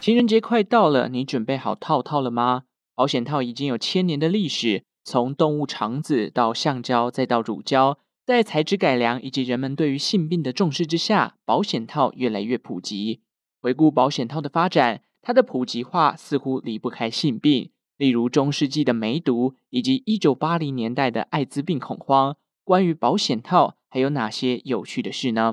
情人节快到了，你准备好套套了吗？保险套已经有千年的历史，从动物肠子到橡胶，再到乳胶，在材质改良以及人们对于性病的重视之下，保险套越来越普及。回顾保险套的发展，它的普及化似乎离不开性病，例如中世纪的梅毒，以及一九八零年代的艾滋病恐慌。关于保险套，还有哪些有趣的事呢？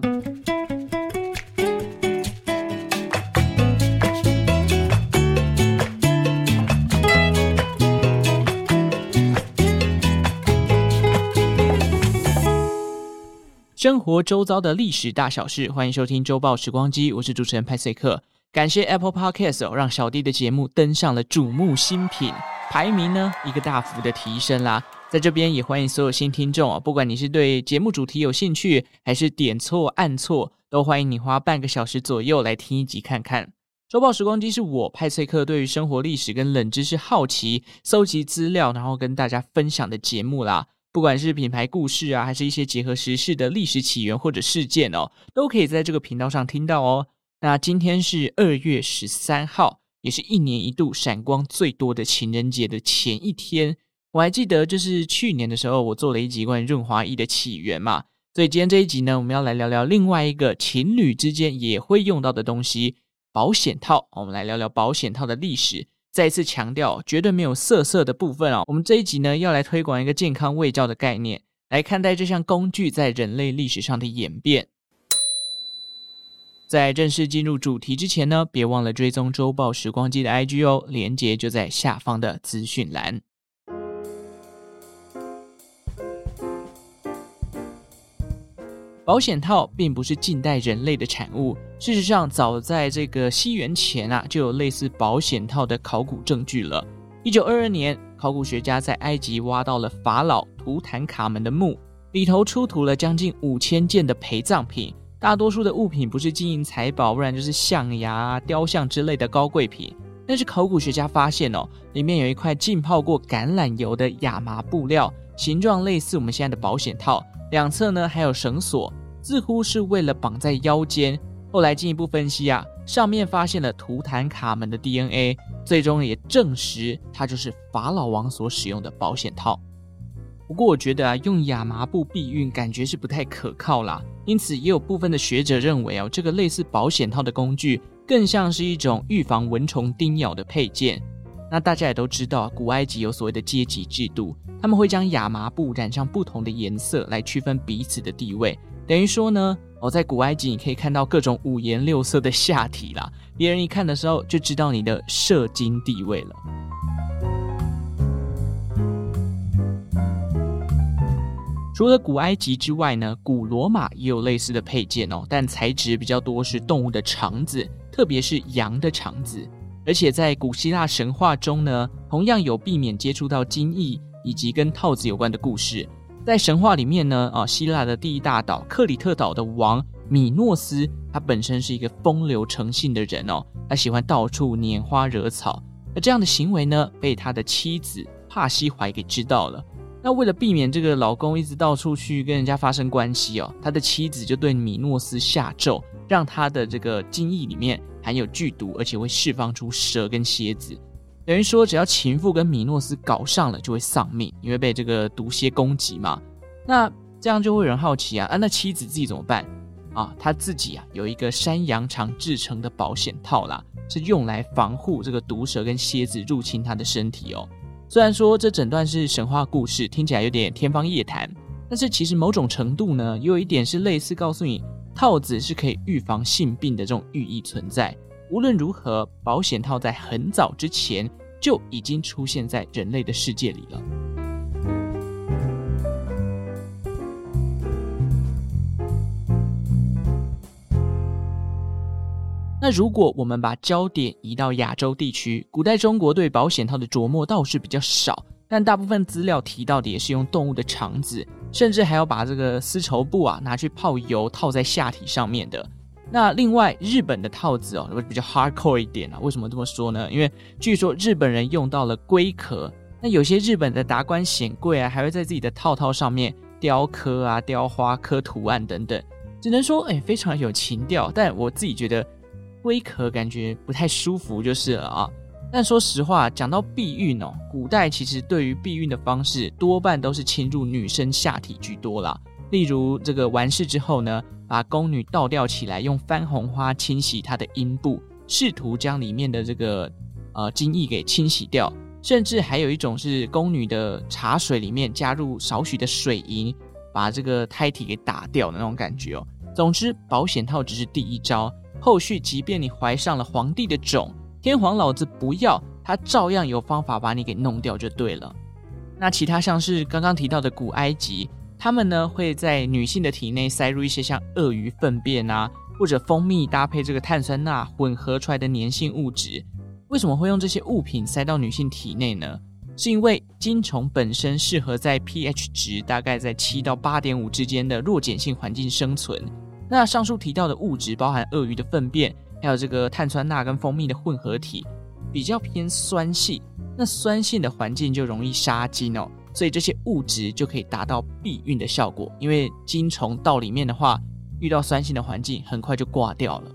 生活周遭的历史大小事，欢迎收听周报时光机，我是主持人派翠克。感谢 Apple Podcast 让小弟的节目登上了瞩目新品，排名呢一个大幅的提升啦。在这边也欢迎所有新听众啊，不管你是对节目主题有兴趣，还是点错按错，都欢迎你花半个小时左右来听一集看看。周报时光机是我派翠克对于生活历史跟冷知识好奇，搜集资料，然后跟大家分享的节目啦。不管是品牌故事啊，还是一些结合时事的历史起源或者事件哦，都可以在这个频道上听到哦。那今天是二月十三号，也是一年一度闪光最多的情人节的前一天。我还记得，就是去年的时候，我做了一集关于润滑液的起源嘛。所以今天这一集呢，我们要来聊聊另外一个情侣之间也会用到的东西——保险套。我们来聊聊保险套的历史。再次强调，绝对没有色色的部分哦。我们这一集呢，要来推广一个健康卫教的概念，来看待这项工具在人类历史上的演变。在正式进入主题之前呢，别忘了追踪周报时光机的 IG 哦，连接就在下方的资讯栏。保险套并不是近代人类的产物。事实上，早在这个西元前啊，就有类似保险套的考古证据了。一九二二年，考古学家在埃及挖到了法老图坦卡门的墓，里头出土了将近五千件的陪葬品。大多数的物品不是金银财宝，不然就是象牙、雕像之类的高贵品。但是考古学家发现哦，里面有一块浸泡过橄榄油的亚麻布料，形状类似我们现在的保险套。两侧呢还有绳索，似乎是为了绑在腰间。后来进一步分析啊，上面发现了图坦卡门的 DNA，最终也证实它就是法老王所使用的保险套。不过我觉得啊，用亚麻布避孕感觉是不太可靠啦，因此也有部分的学者认为哦，这个类似保险套的工具更像是一种预防蚊虫叮咬的配件。那大家也都知道，古埃及有所谓的阶级制度。他们会将亚麻布染上不同的颜色来区分彼此的地位，等于说呢，哦，在古埃及你可以看到各种五颜六色的下体啦，别人一看的时候就知道你的射精地位了。除了古埃及之外呢，古罗马也有类似的配件哦，但材质比较多是动物的肠子，特别是羊的肠子，而且在古希腊神话中呢，同样有避免接触到精液。以及跟套子有关的故事，在神话里面呢，啊，希腊的第一大岛克里特岛的王米诺斯，他本身是一个风流成性的人哦，他喜欢到处拈花惹草，而这样的行为呢，被他的妻子帕西怀给知道了。那为了避免这个老公一直到处去跟人家发生关系哦，他的妻子就对米诺斯下咒，让他的这个精液里面含有剧毒，而且会释放出蛇跟蝎子。等于说，只要情妇跟米诺斯搞上了，就会丧命，因为被这个毒蝎攻击嘛。那这样就会有人好奇啊，啊，那妻子自己怎么办啊？他自己啊有一个山羊肠制成的保险套啦，是用来防护这个毒蛇跟蝎子入侵他的身体哦。虽然说这整段是神话故事，听起来有点天方夜谭，但是其实某种程度呢，也有一点是类似告诉你，套子是可以预防性病的这种寓意存在。无论如何，保险套在很早之前就已经出现在人类的世界里了。那如果我们把焦点移到亚洲地区，古代中国对保险套的琢磨倒是比较少，但大部分资料提到的也是用动物的肠子，甚至还要把这个丝绸布啊拿去泡油套在下体上面的。那另外，日本的套子哦，会比较 hardcore 一点啊。为什么这么说呢？因为据说日本人用到了龟壳。那有些日本的达官显贵啊，还会在自己的套套上面雕刻啊、雕花、刻图案等等。只能说，哎，非常有情调。但我自己觉得，龟壳感觉不太舒服就是了啊。但说实话，讲到避孕哦，古代其实对于避孕的方式多半都是侵入女生下体居多啦。例如这个完事之后呢，把宫女倒吊起来，用番红花清洗她的阴部，试图将里面的这个呃精液给清洗掉。甚至还有一种是宫女的茶水里面加入少许的水银，把这个胎体给打掉的那种感觉哦。总之，保险套只是第一招，后续即便你怀上了皇帝的种，天皇老子不要，他照样有方法把你给弄掉就对了。那其他像是刚刚提到的古埃及，他们呢会在女性的体内塞入一些像鳄鱼粪便啊，或者蜂蜜搭配这个碳酸钠混合出来的粘性物质。为什么会用这些物品塞到女性体内呢？是因为精虫本身适合在 pH 值大概在七到八点五之间的弱碱性环境生存。那上述提到的物质包含鳄鱼的粪便，还有这个碳酸钠跟蜂蜜的混合体，比较偏酸性。那酸性的环境就容易杀精哦，所以这些物质就可以达到避孕的效果。因为精虫到里面的话，遇到酸性的环境，很快就挂掉了。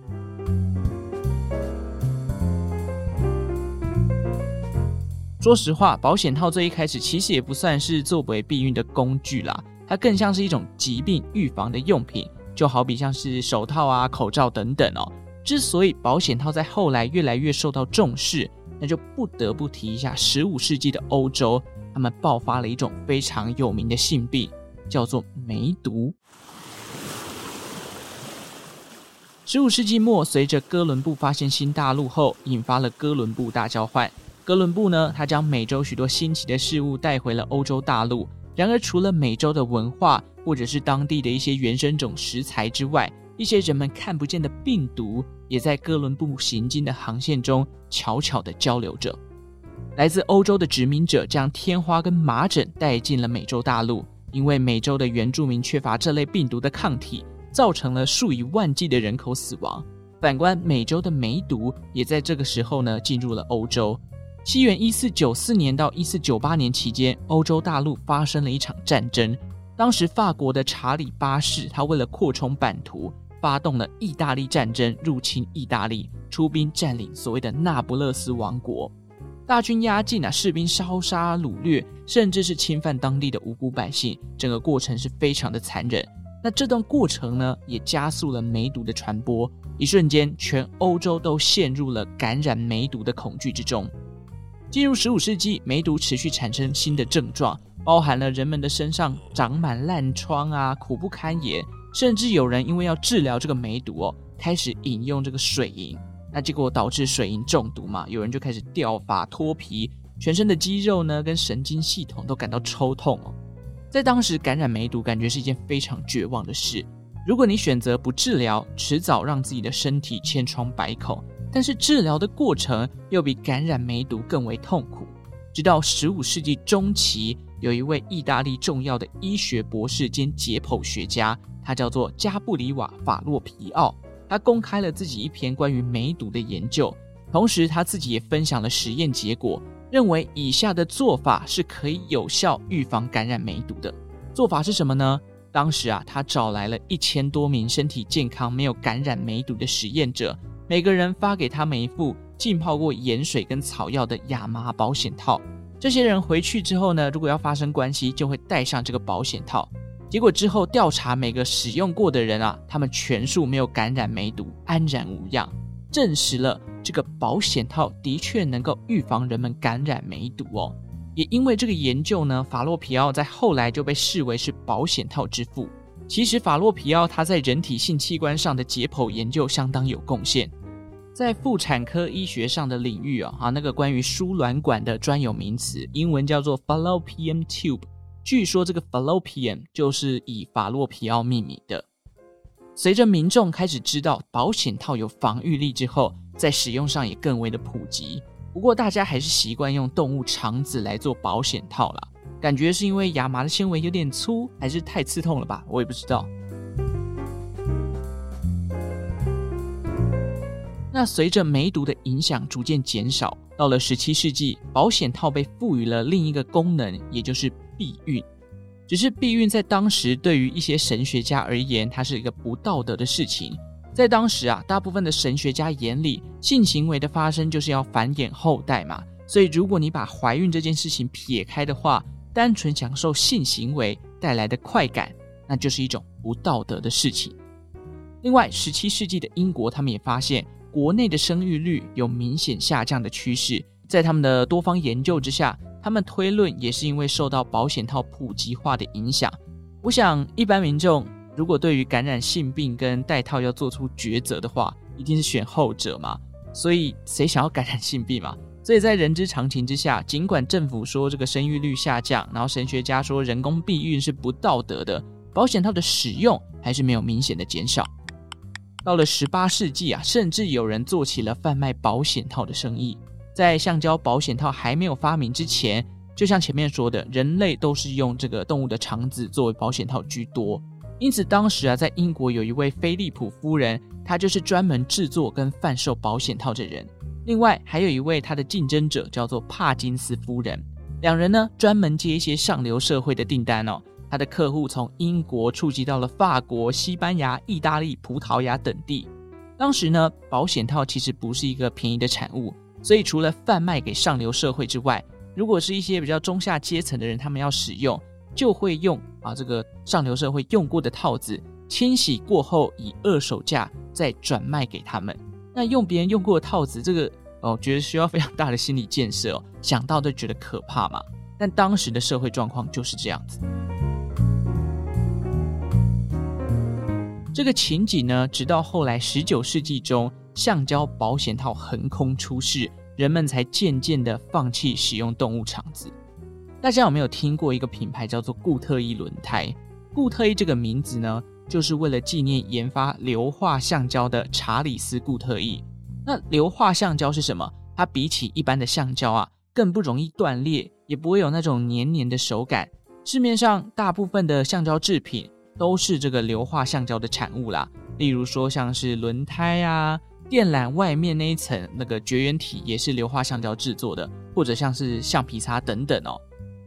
说实话，保险套最一开始其实也不算是作为避孕的工具啦，它更像是一种疾病预防的用品，就好比像是手套啊、口罩等等哦。之所以保险套在后来越来越受到重视，那就不得不提一下十五世纪的欧洲，他们爆发了一种非常有名的性病，叫做梅毒。十五世纪末，随着哥伦布发现新大陆后，引发了哥伦布大交换。哥伦布呢，他将美洲许多新奇的事物带回了欧洲大陆。然而，除了美洲的文化或者是当地的一些原生种食材之外，一些人们看不见的病毒也在哥伦布行经的航线中悄悄地交流着。来自欧洲的殖民者将天花跟麻疹带进了美洲大陆，因为美洲的原住民缺乏这类病毒的抗体，造成了数以万计的人口死亡。反观美洲的梅毒，也在这个时候呢进入了欧洲。西元一四九四年到一四九八年期间，欧洲大陆发生了一场战争。当时法国的查理八世，他为了扩充版图，发动了意大利战争，入侵意大利，出兵占领所谓的那不勒斯王国。大军压境啊，士兵烧杀掳掠，甚至是侵犯当地的无辜百姓，整个过程是非常的残忍。那这段过程呢，也加速了梅毒的传播。一瞬间，全欧洲都陷入了感染梅毒的恐惧之中。进入十五世纪，梅毒持续产生新的症状，包含了人们的身上长满烂疮啊，苦不堪言，甚至有人因为要治疗这个梅毒哦，开始饮用这个水银，那结果导致水银中毒嘛，有人就开始掉发脱皮，全身的肌肉呢跟神经系统都感到抽痛哦。在当时感染梅毒，感觉是一件非常绝望的事。如果你选择不治疗，迟早让自己的身体千疮百孔。但是治疗的过程又比感染梅毒更为痛苦。直到十五世纪中期，有一位意大利重要的医学博士兼解剖学家，他叫做加布里瓦·法洛皮奥。他公开了自己一篇关于梅毒的研究，同时他自己也分享了实验结果，认为以下的做法是可以有效预防感染梅毒的。做法是什么呢？当时啊，他找来了一千多名身体健康、没有感染梅毒的实验者。每个人发给他们一副浸泡过盐水跟草药的亚麻保险套。这些人回去之后呢，如果要发生关系，就会戴上这个保险套。结果之后调查每个使用过的人啊，他们全数没有感染梅毒，安然无恙，证实了这个保险套的确能够预防人们感染梅毒哦。也因为这个研究呢，法洛皮奥在后来就被视为是保险套之父。其实法洛皮奥他在人体性器官上的解剖研究相当有贡献。在妇产科医学上的领域啊，啊，那个关于输卵管的专有名词，英文叫做 fallopian tube。据说这个 fallopian 就是以法洛皮奥命名的。随着民众开始知道保险套有防御力之后，在使用上也更为的普及。不过大家还是习惯用动物肠子来做保险套啦，感觉是因为亚麻的纤维有点粗，还是太刺痛了吧？我也不知道。那随着梅毒的影响逐渐减少，到了十七世纪，保险套被赋予了另一个功能，也就是避孕。只是避孕在当时对于一些神学家而言，它是一个不道德的事情。在当时啊，大部分的神学家眼里，性行为的发生就是要繁衍后代嘛。所以，如果你把怀孕这件事情撇开的话，单纯享受性行为带来的快感，那就是一种不道德的事情。另外，十七世纪的英国，他们也发现国内的生育率有明显下降的趋势。在他们的多方研究之下，他们推论也是因为受到保险套普及化的影响。我想，一般民众如果对于感染性病跟戴套要做出抉择的话，一定是选后者嘛。所以，谁想要感染性病嘛？所以在人之常情之下，尽管政府说这个生育率下降，然后神学家说人工避孕是不道德的，保险套的使用还是没有明显的减少。到了十八世纪啊，甚至有人做起了贩卖保险套的生意。在橡胶保险套还没有发明之前，就像前面说的，人类都是用这个动物的肠子作为保险套居多。因此，当时啊，在英国有一位菲利普夫人，她就是专门制作跟贩售保险套的人。另外还有一位他的竞争者叫做帕金斯夫人，两人呢专门接一些上流社会的订单哦。他的客户从英国触及到了法国、西班牙、意大利、葡萄牙等地。当时呢，保险套其实不是一个便宜的产物，所以除了贩卖给上流社会之外，如果是一些比较中下阶层的人，他们要使用，就会用啊这个上流社会用过的套子，清洗过后以二手价再转卖给他们。那用别人用过的套子，这个哦，觉得需要非常大的心理建设，想到都觉得可怕嘛。但当时的社会状况就是这样子。这个情景呢，直到后来十九世纪中，橡胶保险套横空出世，人们才渐渐的放弃使用动物肠子。大家有没有听过一个品牌叫做固特异轮胎？固特异这个名字呢，就是为了纪念研发硫化橡胶的查理斯·固特异。那硫化橡胶是什么？它比起一般的橡胶啊，更不容易断裂，也不会有那种黏黏的手感。市面上大部分的橡胶制品都是这个硫化橡胶的产物啦。例如说，像是轮胎啊、电缆外面那一层那个绝缘体也是硫化橡胶制作的，或者像是橡皮擦等等哦。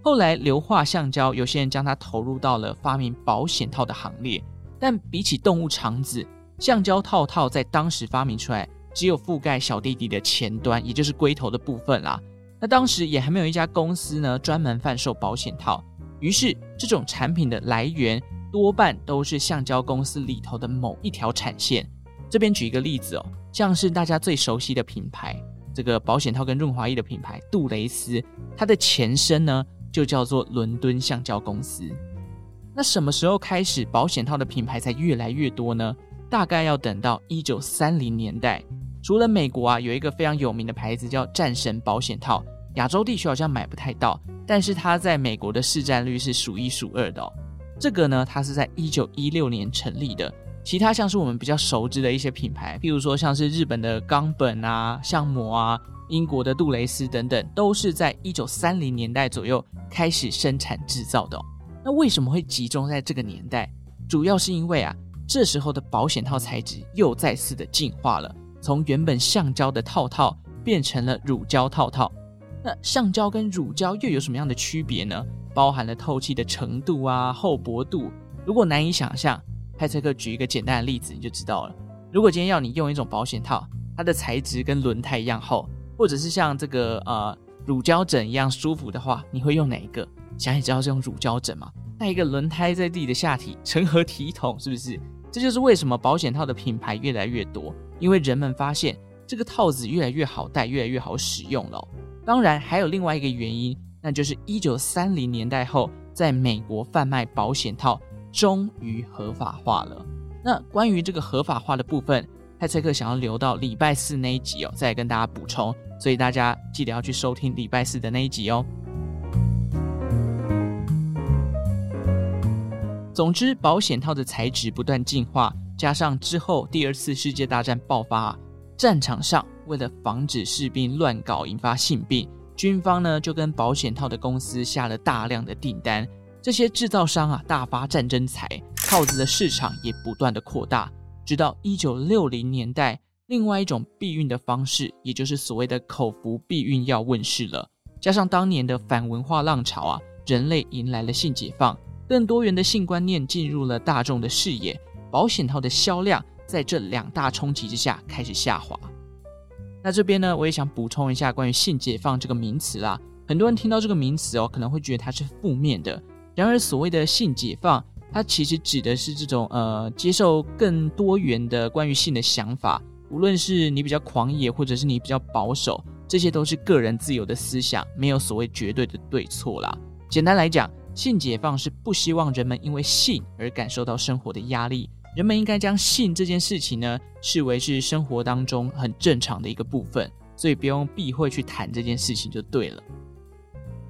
后来，硫化橡胶有些人将它投入到了发明保险套的行列。但比起动物肠子，橡胶套套在当时发明出来，只有覆盖小弟弟的前端，也就是龟头的部分啦。那当时也还没有一家公司呢，专门贩售保险套。于是，这种产品的来源多半都是橡胶公司里头的某一条产线。这边举一个例子哦，像是大家最熟悉的品牌，这个保险套跟润滑液的品牌杜蕾斯，它的前身呢就叫做伦敦橡胶公司。那什么时候开始保险套的品牌才越来越多呢？大概要等到一九三零年代。除了美国啊，有一个非常有名的牌子叫战神保险套，亚洲地区好像买不太到，但是它在美国的市占率是数一数二的哦。这个呢，它是在一九一六年成立的。其他像是我们比较熟知的一些品牌，譬如说像是日本的冈本啊、橡膜啊、英国的杜蕾斯等等，都是在一九三零年代左右开始生产制造的。那为什么会集中在这个年代？主要是因为啊，这时候的保险套材质又再次的进化了，从原本橡胶的套套变成了乳胶套套。那橡胶跟乳胶又有什么样的区别呢？包含了透气的程度啊、厚薄度。如果难以想象，派翠克举一个简单的例子，你就知道了。如果今天要你用一种保险套，它的材质跟轮胎一样厚，或者是像这个呃乳胶枕一样舒服的话，你会用哪一个？想也知道是用乳胶枕嘛，带一个轮胎在自己的下体，成何体统？是不是？这就是为什么保险套的品牌越来越多，因为人们发现这个套子越来越好戴，越来越好使用了。当然，还有另外一个原因，那就是一九三零年代后，在美国贩卖保险套终于合法化了。那关于这个合法化的部分，泰翠克想要留到礼拜四那一集哦，再跟大家补充，所以大家记得要去收听礼拜四的那一集哦。总之，保险套的材质不断进化，加上之后第二次世界大战爆发，战场上为了防止士兵乱搞引发性病，军方呢就跟保险套的公司下了大量的订单。这些制造商啊大发战争财，套子的市场也不断的扩大。直到一九六零年代，另外一种避孕的方式，也就是所谓的口服避孕药问世了。加上当年的反文化浪潮啊，人类迎来了性解放。更多元的性观念进入了大众的视野，保险套的销量在这两大冲击之下开始下滑。那这边呢，我也想补充一下关于性解放这个名词啦。很多人听到这个名词哦，可能会觉得它是负面的。然而，所谓的性解放，它其实指的是这种呃，接受更多元的关于性的想法。无论是你比较狂野，或者是你比较保守，这些都是个人自由的思想，没有所谓绝对的对错啦。简单来讲，性解放是不希望人们因为性而感受到生活的压力。人们应该将性这件事情呢，视为是生活当中很正常的一个部分，所以不用避讳去谈这件事情就对了。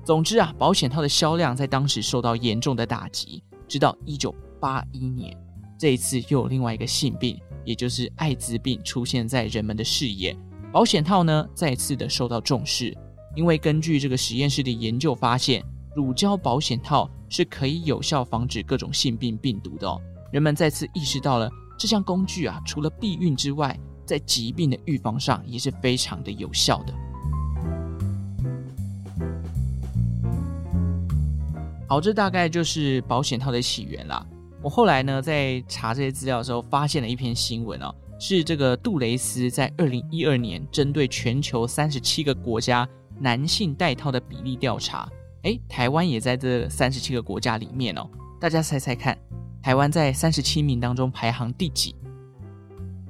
总之啊，保险套的销量在当时受到严重的打击。直到一九八一年，这一次又有另外一个性病，也就是艾滋病出现在人们的视野，保险套呢再次的受到重视，因为根据这个实验室的研究发现，乳胶保险套是可以有效防止各种性病病毒的哦。人们再次意识到了这项工具啊，除了避孕之外，在疾病的预防上也是非常的有效的。好，这大概就是保险套的起源啦。我后来呢，在查这些资料的时候，发现了一篇新闻哦，是这个杜蕾斯在二零一二年针对全球三十七个国家男性戴套的比例调查。诶，台湾也在这三十七个国家里面哦。大家猜猜看。台湾在三十七名当中排行第几？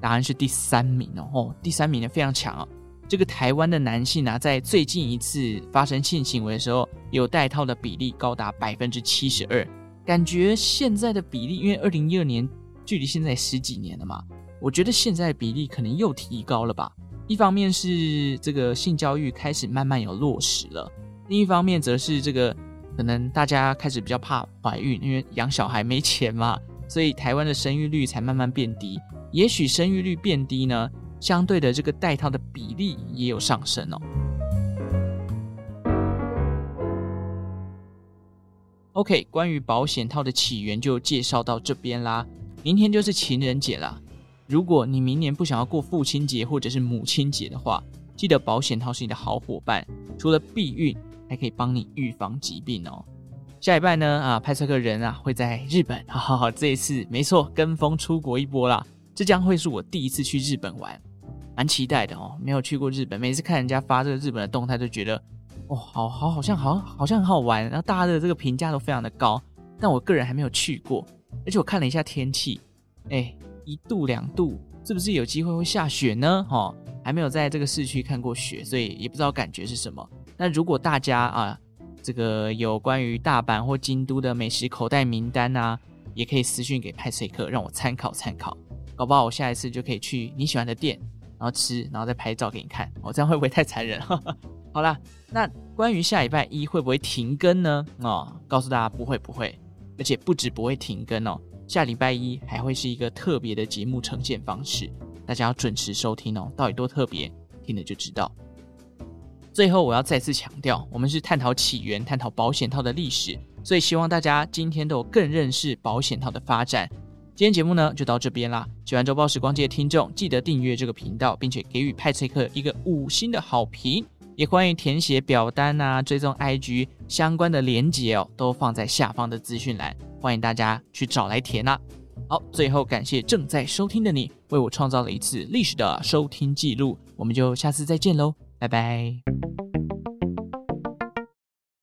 答案是第三名哦，哦，第三名呢非常强哦。这个台湾的男性啊，在最近一次发生性行为的时候，有戴套的比例高达百分之七十二。感觉现在的比例，因为二零一二年距离现在十几年了嘛，我觉得现在的比例可能又提高了吧。一方面是这个性教育开始慢慢有落实了，另一方面则是这个。可能大家开始比较怕怀孕，因为养小孩没钱嘛，所以台湾的生育率才慢慢变低。也许生育率变低呢，相对的这个戴套的比例也有上升哦。OK，关于保险套的起源就介绍到这边啦。明天就是情人节啦，如果你明年不想要过父亲节或者是母亲节的话，记得保险套是你的好伙伴，除了避孕。还可以帮你预防疾病哦。下一拜呢，啊，派翠克人啊会在日本，哈哈哈，这一次没错，跟风出国一波啦。这将会是我第一次去日本玩，蛮期待的哦。没有去过日本，每次看人家发这个日本的动态，就觉得，哦，好好，好像好，好像很好玩。然后大家的这个评价都非常的高，但我个人还没有去过。而且我看了一下天气，哎，一度两度，是不是有机会会下雪呢？哦，还没有在这个市区看过雪，所以也不知道感觉是什么。那如果大家啊，这个有关于大阪或京都的美食口袋名单啊，也可以私讯给派翠克，让我参考参考。搞不好我下一次就可以去你喜欢的店，然后吃，然后再拍照给你看。哦、这样会不会太残忍？好啦，那关于下礼拜一会不会停更呢？哦，告诉大家不会不会，而且不止不会停更哦，下礼拜一还会是一个特别的节目呈现方式，大家要准时收听哦。到底多特别，听了就知道。最后，我要再次强调，我们是探讨起源、探讨保险套的历史，所以希望大家今天都有更认识保险套的发展。今天节目呢就到这边啦，喜欢周报时光机的听众，记得订阅这个频道，并且给予派翠克一个五星的好评。也欢迎填写表单啊，追踪 IG 相关的连接哦，都放在下方的资讯栏，欢迎大家去找来填啦。好，最后感谢正在收听的你，为我创造了一次历史的收听记录。我们就下次再见喽，拜拜。